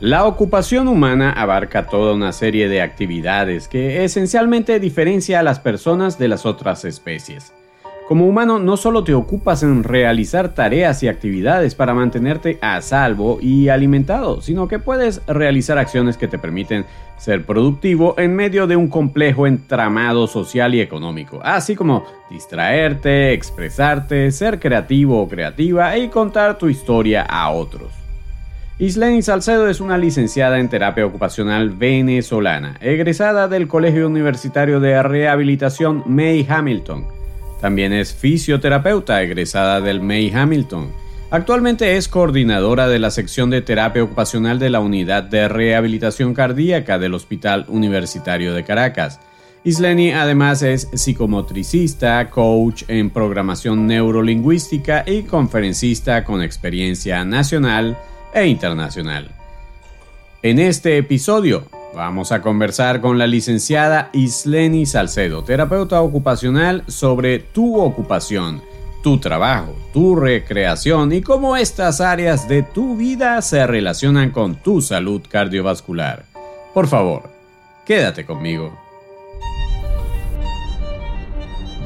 La ocupación humana abarca toda una serie de actividades que esencialmente diferencia a las personas de las otras especies. Como humano no solo te ocupas en realizar tareas y actividades para mantenerte a salvo y alimentado, sino que puedes realizar acciones que te permiten ser productivo en medio de un complejo entramado social y económico, así como distraerte, expresarte, ser creativo o creativa y contar tu historia a otros. Isleni Salcedo es una licenciada en terapia ocupacional venezolana, egresada del Colegio Universitario de Rehabilitación May Hamilton también es fisioterapeuta egresada del May Hamilton. Actualmente es coordinadora de la sección de terapia ocupacional de la Unidad de Rehabilitación Cardíaca del Hospital Universitario de Caracas. Isleni además es psicomotricista, coach en programación neurolingüística y conferencista con experiencia nacional e internacional. En este episodio Vamos a conversar con la licenciada Isleni Salcedo, terapeuta ocupacional, sobre tu ocupación, tu trabajo, tu recreación y cómo estas áreas de tu vida se relacionan con tu salud cardiovascular. Por favor, quédate conmigo.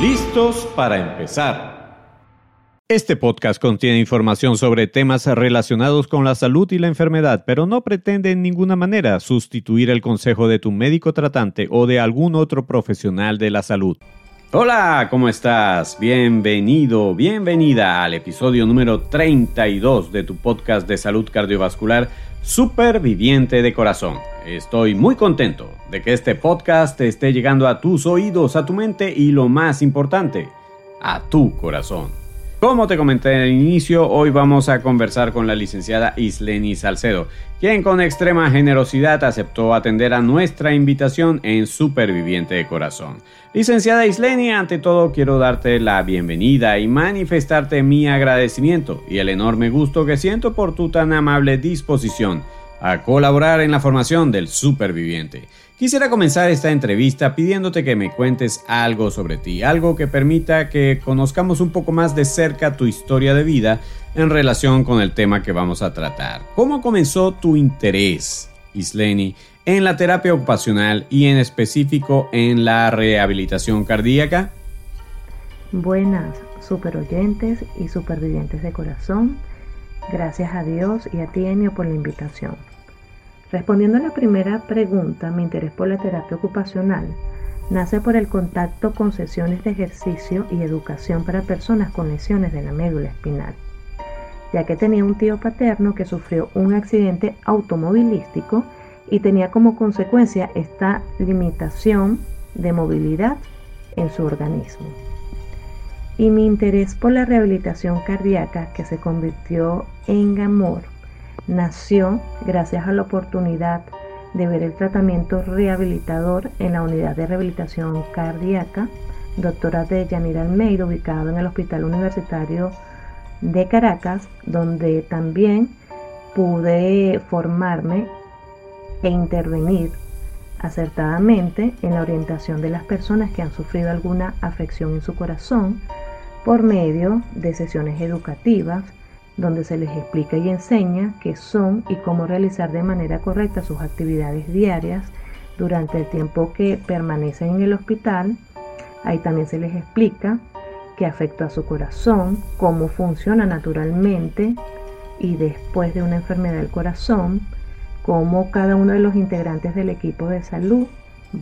¿Listos para empezar? Este podcast contiene información sobre temas relacionados con la salud y la enfermedad, pero no pretende en ninguna manera sustituir el consejo de tu médico tratante o de algún otro profesional de la salud. Hola, ¿cómo estás? Bienvenido, bienvenida al episodio número 32 de tu podcast de salud cardiovascular Superviviente de Corazón. Estoy muy contento de que este podcast esté llegando a tus oídos, a tu mente y lo más importante, a tu corazón. Como te comenté en el inicio, hoy vamos a conversar con la licenciada Isleni Salcedo, quien con extrema generosidad aceptó atender a nuestra invitación en Superviviente de Corazón. Licenciada Isleni, ante todo quiero darte la bienvenida y manifestarte mi agradecimiento y el enorme gusto que siento por tu tan amable disposición a colaborar en la formación del superviviente. Quisiera comenzar esta entrevista pidiéndote que me cuentes algo sobre ti, algo que permita que conozcamos un poco más de cerca tu historia de vida en relación con el tema que vamos a tratar. ¿Cómo comenzó tu interés, Isleni, en la terapia ocupacional y en específico en la rehabilitación cardíaca? Buenas, super oyentes y supervivientes de corazón. Gracias a Dios y a ti, Enio, por la invitación. Respondiendo a la primera pregunta, mi interés por la terapia ocupacional nace por el contacto con sesiones de ejercicio y educación para personas con lesiones de la médula espinal, ya que tenía un tío paterno que sufrió un accidente automovilístico y tenía como consecuencia esta limitación de movilidad en su organismo. Y mi interés por la rehabilitación cardíaca, que se convirtió en amor, nació gracias a la oportunidad de ver el tratamiento rehabilitador en la unidad de rehabilitación cardíaca, doctora de Yanir Almeida, ubicado en el Hospital Universitario de Caracas, donde también pude formarme e intervenir acertadamente en la orientación de las personas que han sufrido alguna afección en su corazón por medio de sesiones educativas, donde se les explica y enseña qué son y cómo realizar de manera correcta sus actividades diarias durante el tiempo que permanecen en el hospital. Ahí también se les explica qué afecta a su corazón, cómo funciona naturalmente y después de una enfermedad del corazón, cómo cada uno de los integrantes del equipo de salud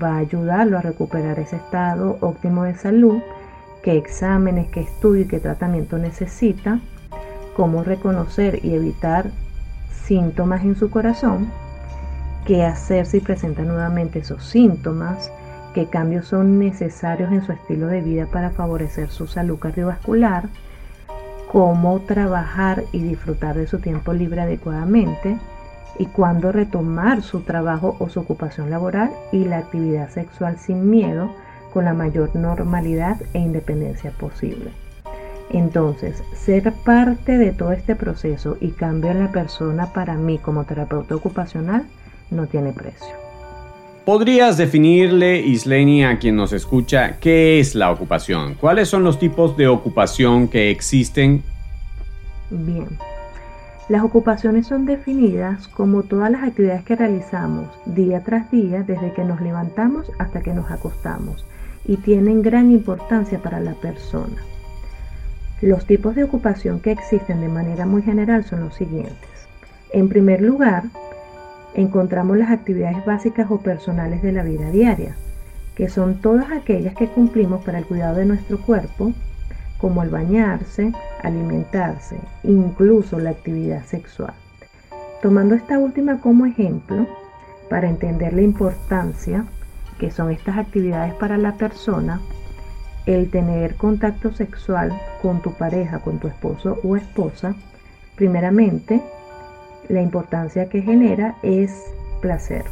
va a ayudarlo a recuperar ese estado óptimo de salud, qué exámenes, qué estudio y qué tratamiento necesita cómo reconocer y evitar síntomas en su corazón, qué hacer si presenta nuevamente esos síntomas, qué cambios son necesarios en su estilo de vida para favorecer su salud cardiovascular, cómo trabajar y disfrutar de su tiempo libre adecuadamente y cuándo retomar su trabajo o su ocupación laboral y la actividad sexual sin miedo con la mayor normalidad e independencia posible. Entonces, ser parte de todo este proceso y cambio en la persona para mí como terapeuta ocupacional no tiene precio. ¿Podrías definirle, Isleni, a quien nos escucha, qué es la ocupación? ¿Cuáles son los tipos de ocupación que existen? Bien, las ocupaciones son definidas como todas las actividades que realizamos día tras día desde que nos levantamos hasta que nos acostamos y tienen gran importancia para la persona. Los tipos de ocupación que existen de manera muy general son los siguientes. En primer lugar, encontramos las actividades básicas o personales de la vida diaria, que son todas aquellas que cumplimos para el cuidado de nuestro cuerpo, como el bañarse, alimentarse, incluso la actividad sexual. Tomando esta última como ejemplo, para entender la importancia que son estas actividades para la persona, el tener contacto sexual con tu pareja, con tu esposo o esposa, primeramente, la importancia que genera es placer.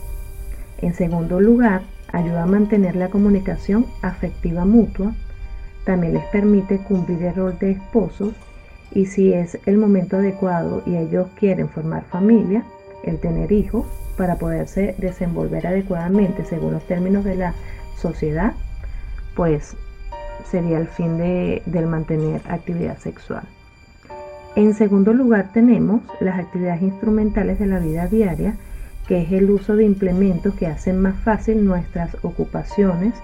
En segundo lugar, ayuda a mantener la comunicación afectiva mutua. También les permite cumplir el rol de esposos y si es el momento adecuado y ellos quieren formar familia, el tener hijos para poderse desenvolver adecuadamente según los términos de la sociedad, pues sería el fin de, del mantener actividad sexual. En segundo lugar tenemos las actividades instrumentales de la vida diaria, que es el uso de implementos que hacen más fácil nuestras ocupaciones,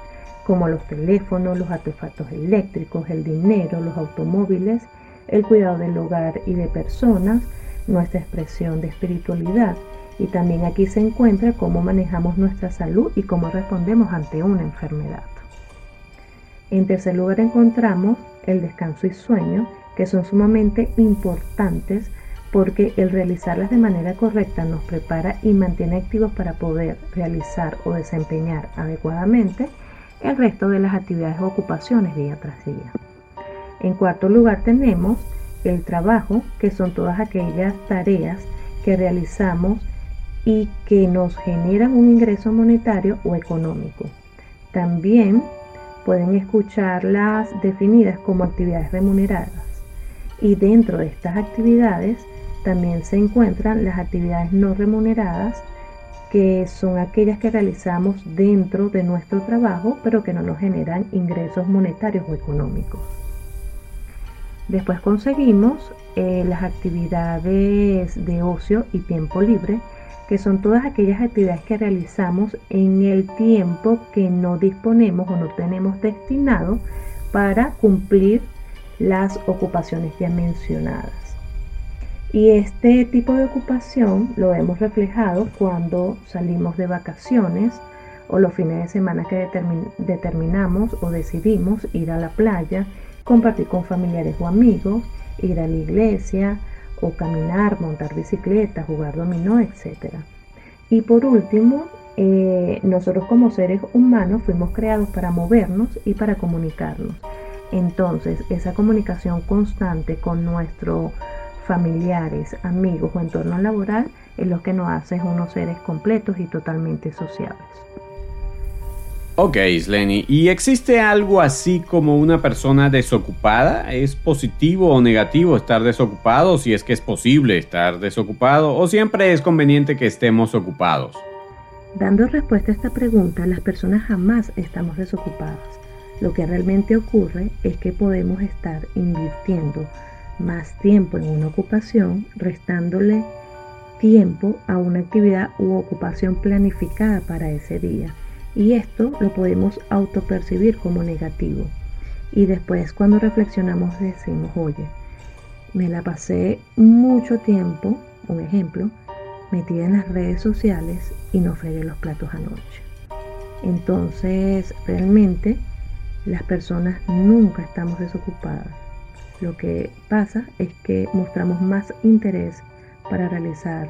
como los teléfonos, los artefactos eléctricos, el dinero, los automóviles, el cuidado del hogar y de personas, nuestra expresión de espiritualidad y también aquí se encuentra cómo manejamos nuestra salud y cómo respondemos ante una enfermedad. En tercer lugar encontramos el descanso y sueño, que son sumamente importantes porque el realizarlas de manera correcta nos prepara y mantiene activos para poder realizar o desempeñar adecuadamente el resto de las actividades o ocupaciones día tras día. En cuarto lugar tenemos el trabajo, que son todas aquellas tareas que realizamos y que nos generan un ingreso monetario o económico. También pueden escucharlas definidas como actividades remuneradas. Y dentro de estas actividades también se encuentran las actividades no remuneradas, que son aquellas que realizamos dentro de nuestro trabajo, pero que no nos generan ingresos monetarios o económicos. Después conseguimos eh, las actividades de ocio y tiempo libre, que son todas aquellas actividades que realizamos en el tiempo que no disponemos o no tenemos destinado para cumplir las ocupaciones ya mencionadas. Y este tipo de ocupación lo hemos reflejado cuando salimos de vacaciones o los fines de semana que determinamos o decidimos ir a la playa, compartir con familiares o amigos, ir a la iglesia, o caminar, montar bicicleta, jugar dominó, etc. Y por último, eh, nosotros como seres humanos fuimos creados para movernos y para comunicarnos. Entonces, esa comunicación constante con nuestros familiares, amigos o entorno laboral es lo que nos hace unos seres completos y totalmente sociables. Ok, Sleni, ¿y existe algo así como una persona desocupada? ¿Es positivo o negativo estar desocupado si es que es posible estar desocupado o siempre es conveniente que estemos ocupados? Dando respuesta a esta pregunta, las personas jamás estamos desocupadas. Lo que realmente ocurre es que podemos estar invirtiendo más tiempo en una ocupación, restándole tiempo a una actividad u ocupación planificada para ese día y esto lo podemos autopercibir como negativo. Y después cuando reflexionamos decimos, oye, me la pasé mucho tiempo, un ejemplo, metida en las redes sociales y no fregué los platos anoche. Entonces, realmente las personas nunca estamos desocupadas. Lo que pasa es que mostramos más interés para realizar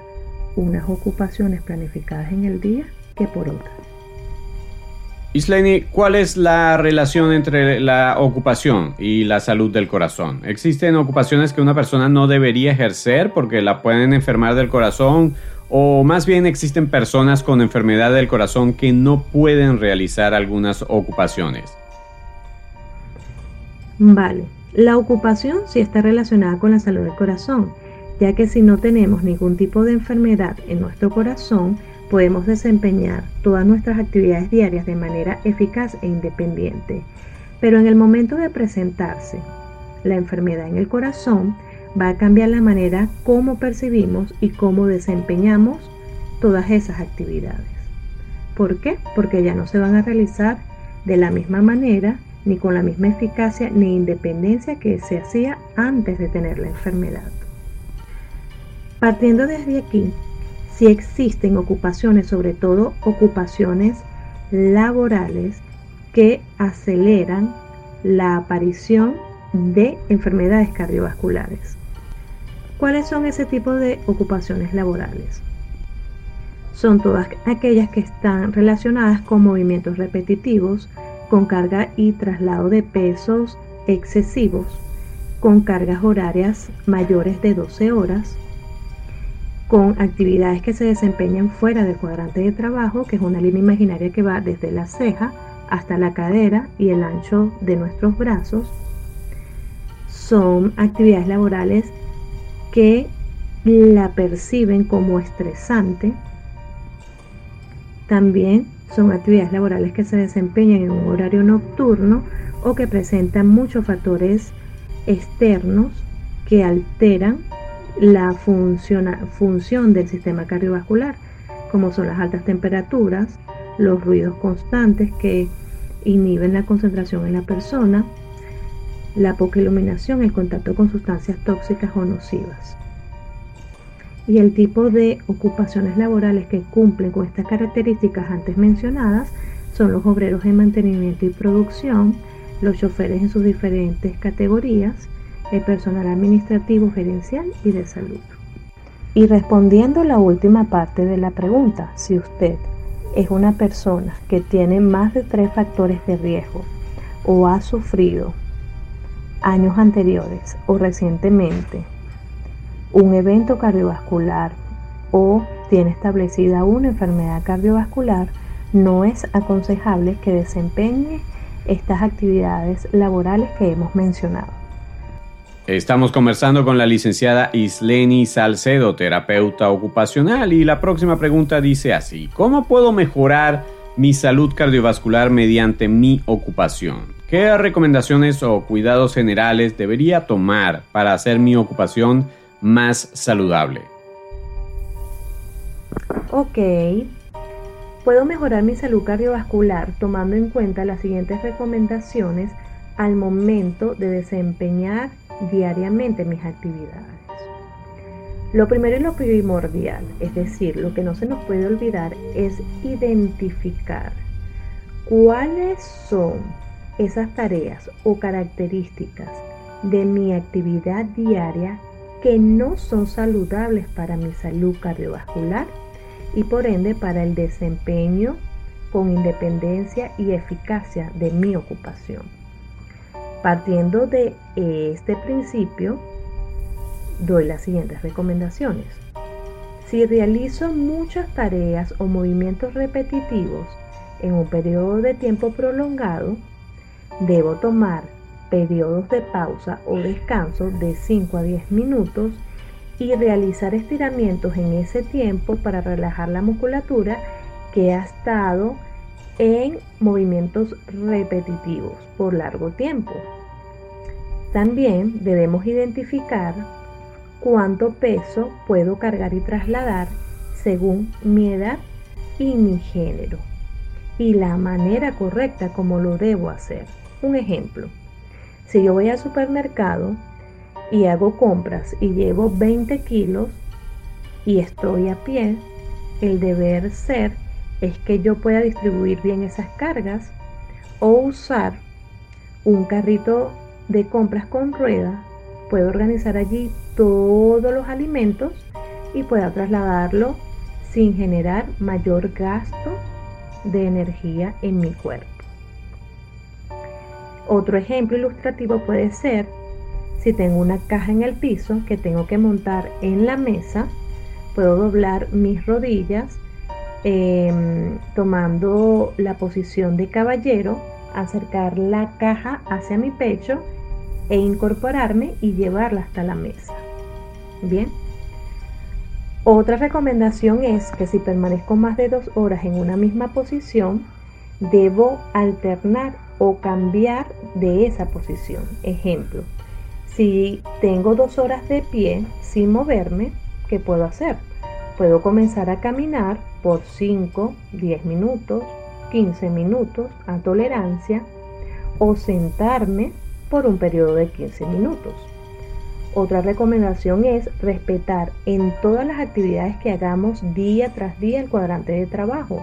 unas ocupaciones planificadas en el día que por otras. Isleni, ¿cuál es la relación entre la ocupación y la salud del corazón? ¿Existen ocupaciones que una persona no debería ejercer porque la pueden enfermar del corazón o más bien existen personas con enfermedad del corazón que no pueden realizar algunas ocupaciones. Vale, la ocupación sí está relacionada con la salud del corazón, ya que si no tenemos ningún tipo de enfermedad en nuestro corazón, podemos desempeñar todas nuestras actividades diarias de manera eficaz e independiente. Pero en el momento de presentarse la enfermedad en el corazón, va a cambiar la manera como percibimos y cómo desempeñamos todas esas actividades. ¿Por qué? Porque ya no se van a realizar de la misma manera, ni con la misma eficacia ni independencia que se hacía antes de tener la enfermedad. Partiendo desde aquí, si existen ocupaciones, sobre todo ocupaciones laborales, que aceleran la aparición de enfermedades cardiovasculares. ¿Cuáles son ese tipo de ocupaciones laborales? Son todas aquellas que están relacionadas con movimientos repetitivos, con carga y traslado de pesos excesivos, con cargas horarias mayores de 12 horas, con actividades que se desempeñan fuera del cuadrante de trabajo, que es una línea imaginaria que va desde la ceja hasta la cadera y el ancho de nuestros brazos. Son actividades laborales que la perciben como estresante. También son actividades laborales que se desempeñan en un horario nocturno o que presentan muchos factores externos que alteran la función del sistema cardiovascular, como son las altas temperaturas, los ruidos constantes que inhiben la concentración en la persona, la poca iluminación, el contacto con sustancias tóxicas o nocivas. Y el tipo de ocupaciones laborales que cumplen con estas características antes mencionadas son los obreros en mantenimiento y producción, los choferes en sus diferentes categorías, el personal administrativo, gerencial y de salud. Y respondiendo la última parte de la pregunta, si usted es una persona que tiene más de tres factores de riesgo o ha sufrido años anteriores o recientemente un evento cardiovascular o tiene establecida una enfermedad cardiovascular, no es aconsejable que desempeñe estas actividades laborales que hemos mencionado. Estamos conversando con la licenciada Isleni Salcedo, terapeuta ocupacional, y la próxima pregunta dice así, ¿cómo puedo mejorar mi salud cardiovascular mediante mi ocupación? ¿Qué recomendaciones o cuidados generales debería tomar para hacer mi ocupación más saludable? Ok, puedo mejorar mi salud cardiovascular tomando en cuenta las siguientes recomendaciones al momento de desempeñar diariamente mis actividades. Lo primero y lo primordial, es decir, lo que no se nos puede olvidar es identificar cuáles son esas tareas o características de mi actividad diaria que no son saludables para mi salud cardiovascular y por ende para el desempeño con independencia y eficacia de mi ocupación. Partiendo de este principio, doy las siguientes recomendaciones. Si realizo muchas tareas o movimientos repetitivos en un periodo de tiempo prolongado, debo tomar periodos de pausa o descanso de 5 a 10 minutos y realizar estiramientos en ese tiempo para relajar la musculatura que ha estado en movimientos repetitivos por largo tiempo. También debemos identificar cuánto peso puedo cargar y trasladar según mi edad y mi género y la manera correcta como lo debo hacer. Un ejemplo, si yo voy al supermercado y hago compras y llevo 20 kilos y estoy a pie, el deber ser es que yo pueda distribuir bien esas cargas o usar un carrito de compras con rueda, puedo organizar allí todos los alimentos y pueda trasladarlo sin generar mayor gasto de energía en mi cuerpo. Otro ejemplo ilustrativo puede ser si tengo una caja en el piso que tengo que montar en la mesa, puedo doblar mis rodillas em, tomando la posición de caballero, acercar la caja hacia mi pecho e incorporarme y llevarla hasta la mesa. Bien. Otra recomendación es que si permanezco más de dos horas en una misma posición, debo alternar o cambiar de esa posición. Ejemplo, si tengo dos horas de pie sin moverme, ¿qué puedo hacer? Puedo comenzar a caminar por 5, 10 minutos, 15 minutos a tolerancia o sentarme por un periodo de 15 minutos. Otra recomendación es respetar en todas las actividades que hagamos día tras día el cuadrante de trabajo.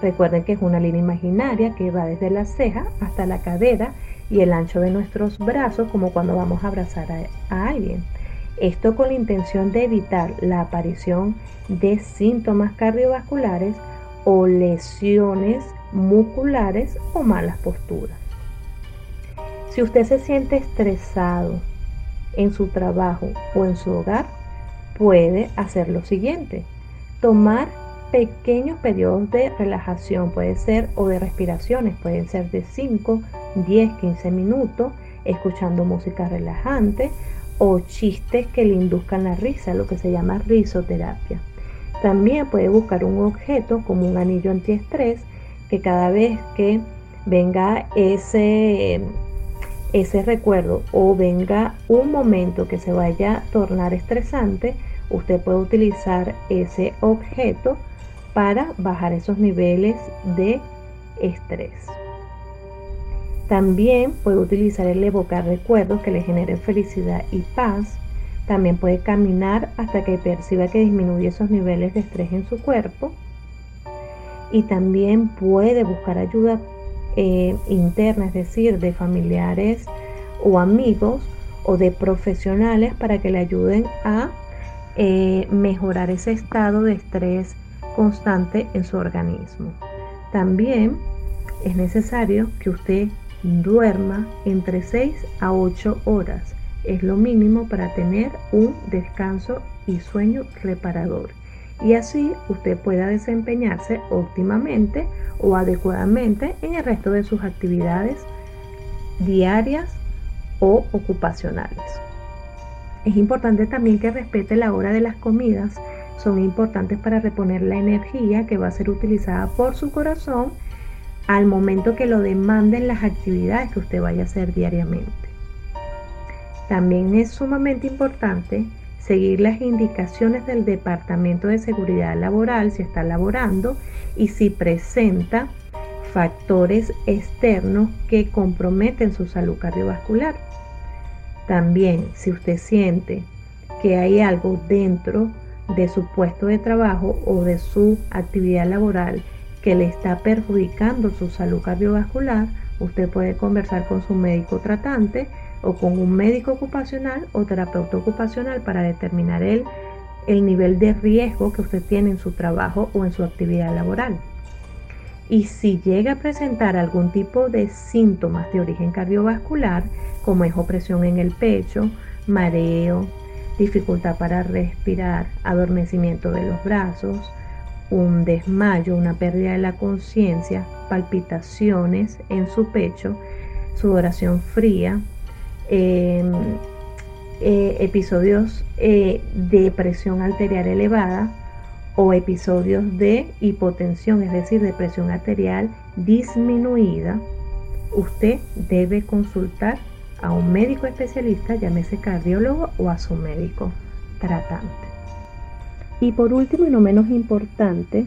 Recuerden que es una línea imaginaria que va desde la ceja hasta la cadera y el ancho de nuestros brazos como cuando vamos a abrazar a, alguien. Esto con la intención de evitar la aparición de síntomas cardiovasculares o lesiones musculares o malas posturas. Si usted se siente estresado, en su trabajo o en su hogar, puede hacer lo siguiente. Tomar pequeños periodos de relajación, puede ser, o de respiraciones, pueden ser de 5, 10, 15 minutos, escuchando música relajante o chistes que le induzcan la risa, lo que se llama risoterapia. También puede buscar un objeto como un anillo antiestrés que cada vez que venga ese ese recuerdo o venga un momento que se vaya a tornar estresante, usted puede utilizar ese objeto para bajar esos niveles de estrés. También puede utilizar el evocar recuerdos que le generen felicidad y paz. También puede caminar hasta que perciba que disminuye esos niveles de estrés en su cuerpo. Y también puede buscar ayuda eh, interna, es decir, de familiares o amigos o de profesionales para que le ayuden a eh, mejorar ese estado de estrés constante en su organismo. También es necesario que usted duerma entre 6 a 8 horas. Es lo mínimo para tener un descanso y sueño reparador y así usted pueda desempeñarse óptimamente o adecuadamente en el resto de sus actividades diarias o ocupacionales. Es importante también que respete la hora de las comidas, son importantes para reponer la energía que va a ser utilizada por su corazón al momento que lo demanden las actividades que usted vaya a hacer diariamente. También es sumamente importante seguir las indicaciones del Departamento de Seguridad Laboral si está laborando y si presenta factores externos que comprometen su salud cardiovascular. También si usted siente que hay algo dentro de su puesto de trabajo o de su actividad laboral que le está perjudicando su salud cardiovascular, usted puede conversar con su médico tratante o con un médico ocupacional o terapeuta ocupacional para determinar el, el nivel de riesgo que usted tiene en su trabajo o en su actividad laboral. Y si llega a presentar algún tipo de síntomas de origen cardiovascular, como es opresión en el pecho, mareo, dificultad para respirar, adormecimiento de los brazos, un desmayo, una pérdida de la conciencia, palpitaciones en su pecho, sudoración fría, Em, eh, episodios eh, de presión arterial elevada o episodios de hipotensión, es decir, de presión arterial disminuida, usted debe consultar a un médico especialista, llámese cardiólogo o a su médico tratante. Y por último y no menos importante,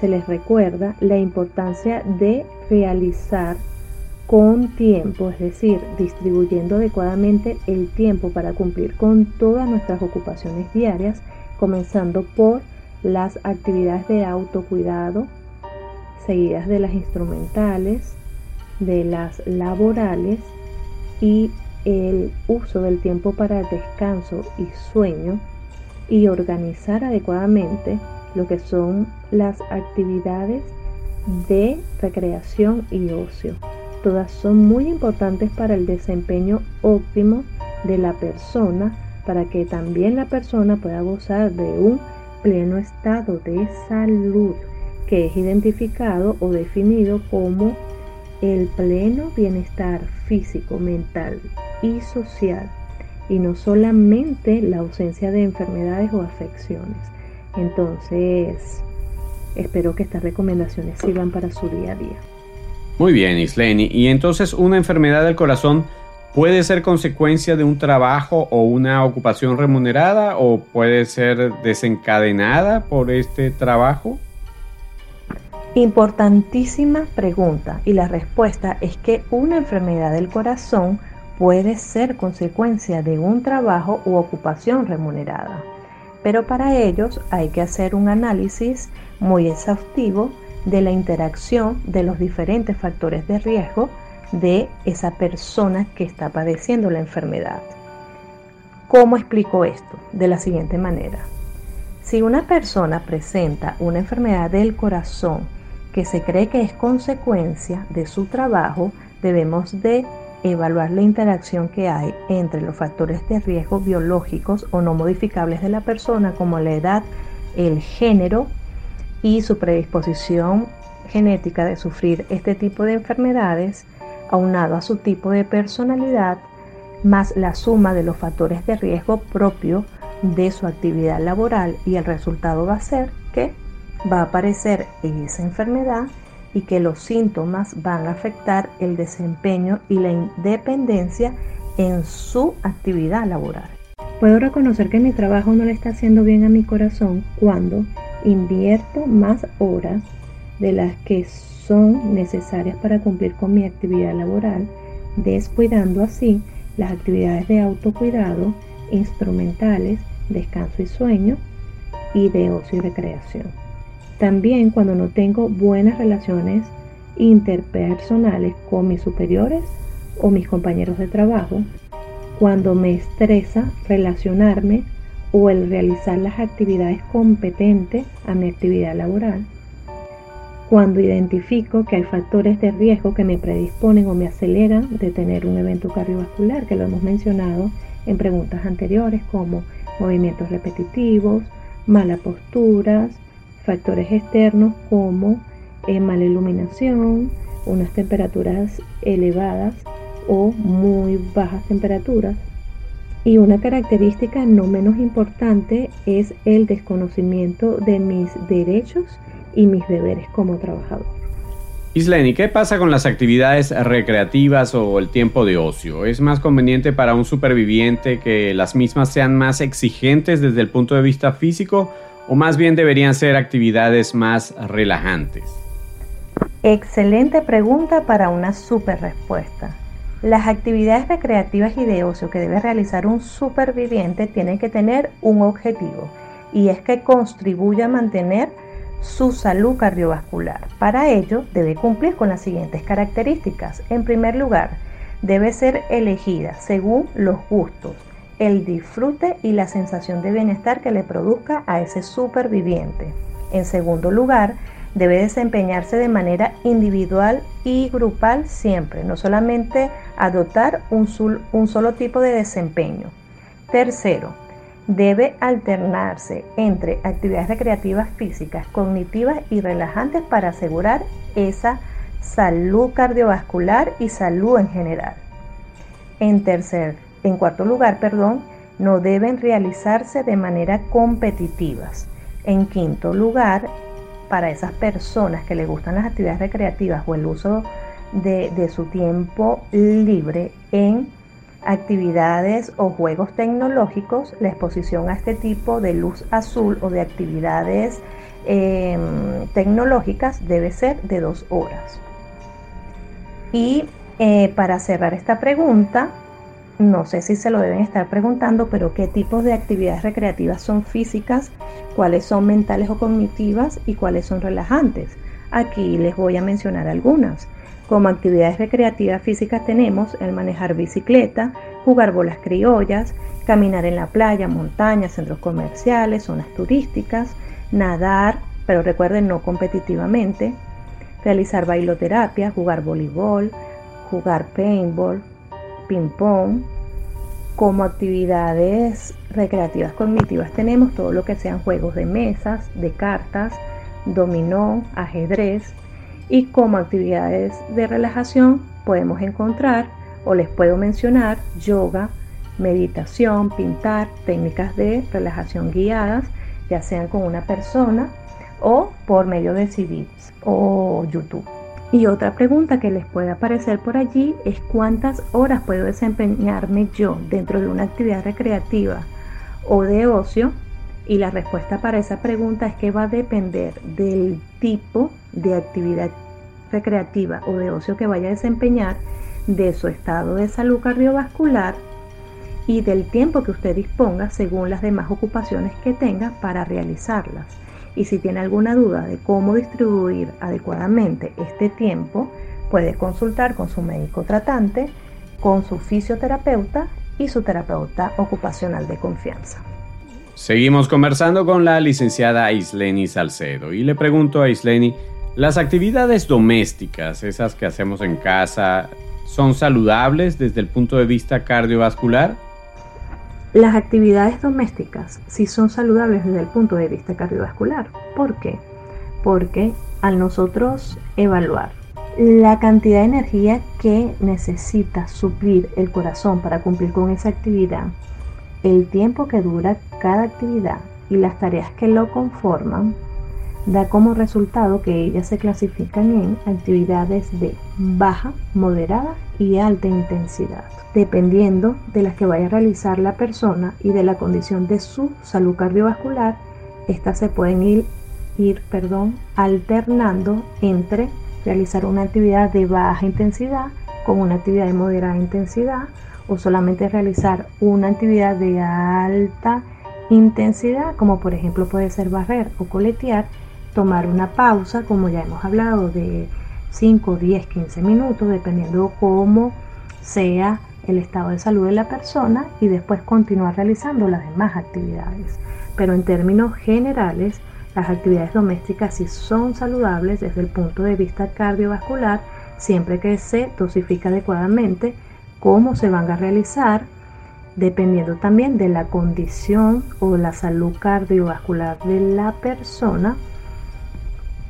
se les recuerda la importancia de realizar con tiempo, es decir, distribuyendo adecuadamente el tiempo para cumplir con todas nuestras ocupaciones diarias, comenzando por las actividades de autocuidado, seguidas de las instrumentales, de las laborales y el uso del tiempo para descanso y sueño y organizar adecuadamente lo que son las actividades de recreación y ocio. Todas son muy importantes para el desempeño óptimo de la persona, para que también la persona pueda gozar de un pleno estado de salud que es identificado o definido como el pleno bienestar físico, mental y social y no solamente la ausencia de enfermedades o afecciones. Entonces, espero que estas recomendaciones sirvan para su día a día. Muy bien, Isleni. Y entonces, ¿una enfermedad del corazón puede ser consecuencia de un trabajo o una ocupación remunerada o puede ser desencadenada por este trabajo? Importantísima pregunta y la respuesta es que una enfermedad del corazón puede ser consecuencia de un trabajo u ocupación remunerada, pero para ellos hay que hacer un análisis muy exhaustivo de la interacción de los diferentes factores de riesgo de esa persona que está padeciendo la enfermedad. ¿Cómo explico esto? De la siguiente manera. Si una persona presenta una enfermedad del corazón que se cree que es consecuencia de su trabajo, debemos de evaluar la interacción que hay entre los factores de riesgo biológicos o no modificables de la persona como la edad, el género y su predisposición genética de sufrir este tipo de enfermedades, aunado a su tipo de personalidad, más la suma de los factores de riesgo propio de su actividad laboral. Y el resultado va a ser que va a aparecer esa enfermedad y que los síntomas van a afectar el desempeño y la independencia en su actividad laboral. Puedo reconocer que mi trabajo no le está haciendo bien a mi corazón cuando invierto más horas de las que son necesarias para cumplir con mi actividad laboral, descuidando así las actividades de autocuidado, instrumentales, descanso y sueño y de ocio y recreación. También cuando no tengo buenas relaciones interpersonales con mis superiores o mis compañeros de trabajo, cuando me estresa relacionarme o el realizar las actividades competentes a mi actividad laboral, cuando identifico que hay factores de riesgo que me predisponen o me aceleran de tener un evento cardiovascular, que lo hemos mencionado en preguntas anteriores, como movimientos repetitivos, malas posturas, factores externos como eh, mala iluminación, unas temperaturas elevadas o muy bajas temperaturas. Y una característica no menos importante es el desconocimiento de mis derechos y mis deberes como trabajador. Isleni, ¿qué pasa con las actividades recreativas o el tiempo de ocio? ¿Es más conveniente para un superviviente que las mismas sean más exigentes desde el punto de vista físico o más bien deberían ser actividades más relajantes? Excelente pregunta para una super respuesta. Las actividades recreativas y de ocio que debe realizar un superviviente tienen que tener un objetivo y es que contribuya a mantener su salud cardiovascular. Para ello debe cumplir con las siguientes características. En primer lugar, debe ser elegida según los gustos, el disfrute y la sensación de bienestar que le produzca a ese superviviente. En segundo lugar, debe desempeñarse de manera individual y grupal siempre, no solamente adoptar un, solo tipo de desempeño. Tercero, debe alternarse entre actividades recreativas físicas, cognitivas y relajantes para asegurar esa salud cardiovascular y salud en general. En tercer en cuarto lugar, perdón, no deben realizarse de manera competitivas. En quinto lugar, para esas personas que les gustan las actividades recreativas o el uso de, su tiempo libre en actividades o juegos tecnológicos, la exposición a este tipo de luz azul o de actividades em, tecnológicas debe ser de dos horas. Y eh, para cerrar esta pregunta, no sé si se lo deben estar preguntando, pero qué tipos de actividades recreativas son físicas, cuáles son mentales o cognitivas y cuáles son relajantes. Aquí les voy a mencionar algunas. Como actividades recreativas físicas tenemos el manejar bicicleta, jugar bolas criollas, caminar en la playa, montañas, centros comerciales, zonas turísticas, nadar, pero recuerden no competitivamente, realizar bailoterapia, jugar voleibol, jugar paintball, ping-pong, Como actividades recreativas cognitivas tenemos todo lo que sean juegos de mesas, de cartas, dominó, ajedrez y como actividades de relajación podemos encontrar o les puedo mencionar yoga, meditación, pintar, técnicas de relajación guiadas, ya sean con una persona o por medio de CDs o YouTube. Y otra pregunta que les puede aparecer por allí es cuántas horas puedo desempeñarme yo dentro de una actividad recreativa o de ocio. Y la respuesta para esa pregunta es que va a depender del tipo de actividad recreativa o de ocio que vaya a desempeñar, de su estado de salud cardiovascular y del tiempo que usted disponga según las demás ocupaciones que tenga para realizarlas. Y si tiene alguna duda de cómo distribuir adecuadamente este tiempo, puede consultar con su médico tratante, con su fisioterapeuta y su terapeuta ocupacional de confianza. Seguimos conversando con la licenciada Isleni Salcedo y le pregunto a Isleni, ¿las actividades domésticas, esas que hacemos en casa, son saludables desde el punto de vista cardiovascular? Las actividades domésticas sí son saludables desde el punto de vista cardiovascular. ¿Por qué? Porque al nosotros evaluar la cantidad de energía que necesita suplir el corazón para cumplir con esa actividad, el tiempo que dura cada actividad y las tareas que lo conforman, da como resultado que ellas se clasifican en actividades de baja, moderada y alta intensidad, dependiendo de las que vaya a realizar la persona y de la condición de su salud cardiovascular, estas se pueden ir, ir perdón, alternando entre realizar una actividad de baja intensidad con una actividad de moderada intensidad o solamente realizar una actividad de alta intensidad, como por ejemplo puede ser barrer o coletear, tomar una pausa, como ya hemos hablado, de 5, 10, 15 minutos, dependiendo cómo sea el estado de salud de la persona y después continuar realizando las demás actividades. Pero en términos generales, las actividades domésticas sí son saludables desde el punto de vista cardiovascular, siempre que se dosifica adecuadamente, cómo se van a realizar, dependiendo también de la condición o la salud cardiovascular de la persona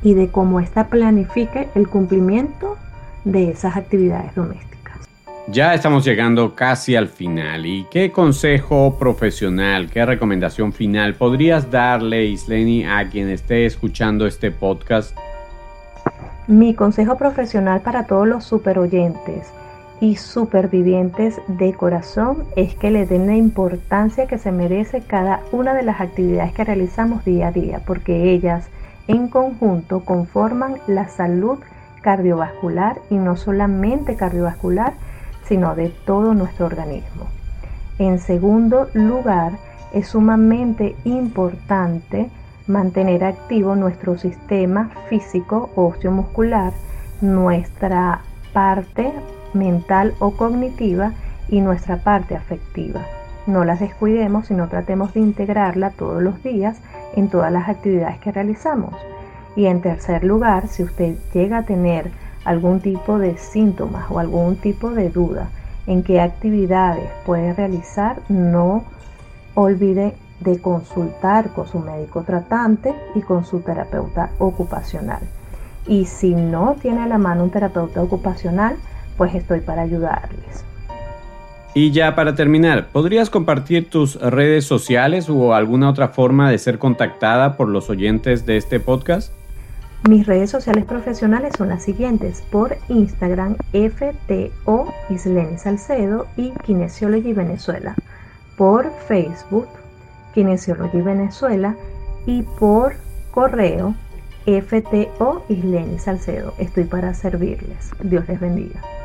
y de cómo ésta planifique el cumplimiento de esas actividades domésticas. Ya estamos llegando casi al final. ¿Y qué consejo profesional, qué recomendación final podrías darle, Isleni, a quien esté escuchando este podcast? Mi consejo profesional para todos los superoyentes y supervivientes de corazón es que le den la importancia que se merece cada una de las actividades que realizamos día a día, porque ellas en conjunto conforman la salud cardiovascular y no solamente cardiovascular, sino de todo nuestro organismo. En segundo lugar, es sumamente importante mantener activo nuestro sistema físico osteomuscular, nuestra parte mental o cognitiva y nuestra parte afectiva. No las descuidemos, sino tratemos de integrarla todos los días en todas las actividades que realizamos. Y en tercer lugar, si usted llega a tener algún tipo de síntomas o algún tipo de duda en qué actividades puede realizar, no olvide de consultar con su médico tratante y con su terapeuta ocupacional. Y si no tiene a la mano un terapeuta ocupacional, pues estoy para ayudarles. Y ya para terminar, ¿podrías compartir tus redes sociales o alguna otra forma de ser contactada por los oyentes de este podcast? Mis redes sociales profesionales son las siguientes. Por Instagram, FTO Isleni Salcedo y Kinesiology Venezuela. Por Facebook, Kinesiology Venezuela. Y por correo, FTO Isleni Salcedo. Estoy para servirles. Dios les bendiga.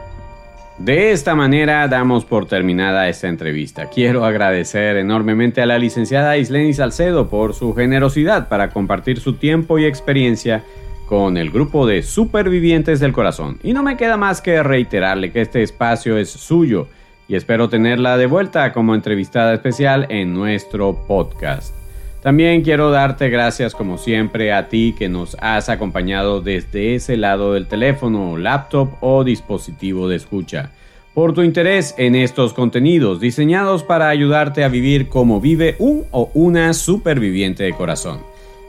De esta manera damos por terminada esta entrevista. Quiero agradecer enormemente a la licenciada Isleni Salcedo por su generosidad para compartir su tiempo y experiencia con el grupo de supervivientes del corazón. Y no me queda más que reiterarle que este espacio es suyo y espero tenerla de vuelta como entrevistada especial en nuestro podcast. También quiero darte gracias como siempre a ti que nos has acompañado desde ese lado del teléfono, laptop o dispositivo de escucha. por tu interés en estos contenidos diseñados para ayudarte a vivir como vive un o una superviviente de corazón.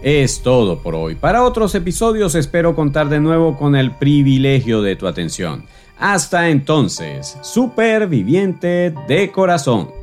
Es todo por hoy. Para otros episodios espero contar de nuevo con el privilegio de tu atención. Hasta entonces, superviviente de corazón.